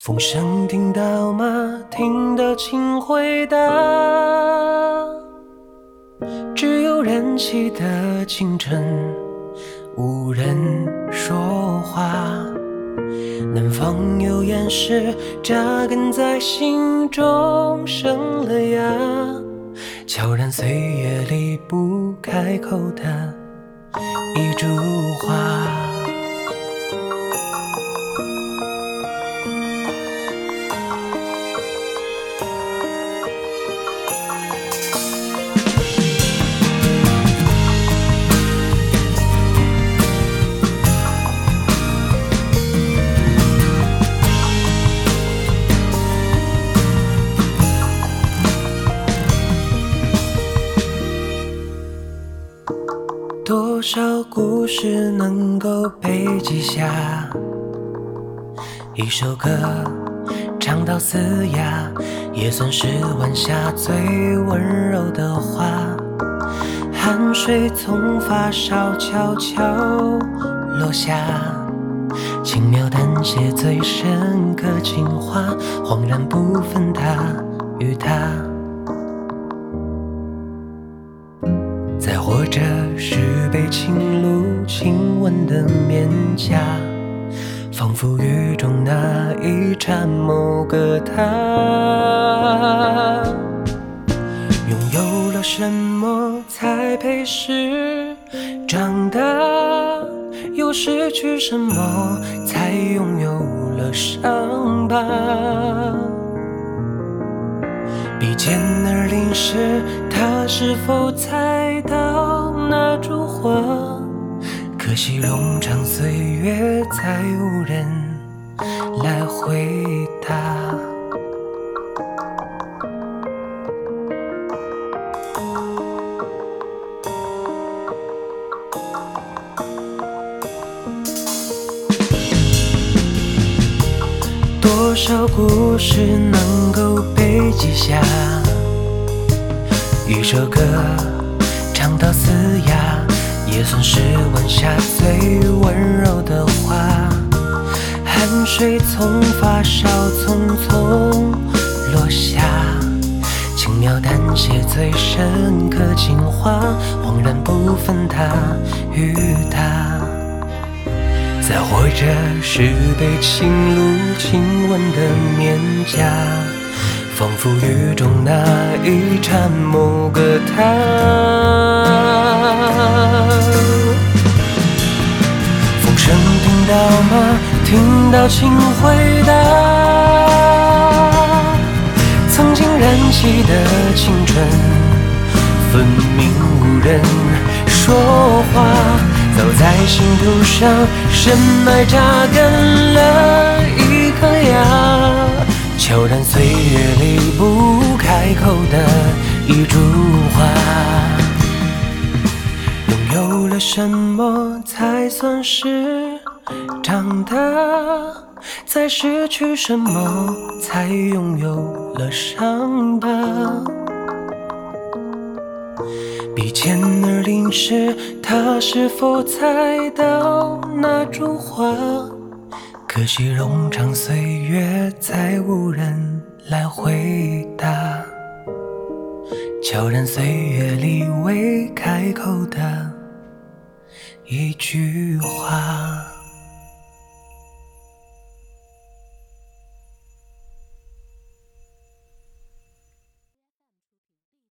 风声听到吗？听到请回答。只有人气的清晨，无人说话。南方有岩石扎根在心中，生了芽，悄然岁月里不开口的一株花。多少故事能够被记下？一首歌唱到嘶哑，也算是晚霞最温柔的话。汗水从发梢悄悄落下，轻描淡写最深刻情话，恍然不分他与她。在活着是被情路亲吻的面颊，仿佛雨中那一盏某个他。拥有了什么才配是长大？又失去什么才拥有了伤疤？比肩而临时，他是否猜到那烛火？可惜冗长岁月，再无人来回答。多少故事能够被记下？一首歌唱到嘶哑，也算是晚霞最温柔的话。汗水从发梢匆匆落下，轻描淡写最深刻情话，恍然不分他与她。在活着时被情路亲吻的面颊，仿佛雨中那一刹某个他。风声听到吗？听到请回答。曾经燃起的青春，分明无人说话。早在心土上深埋扎根了一颗芽，悄然岁月里不开口的一株花。拥有了什么才算是长大？在失去什么才拥有了伤疤？比肩而临时，他是否猜到那株花？可惜冗长岁月，再无人来回答。悄然岁月里未开口的一句话。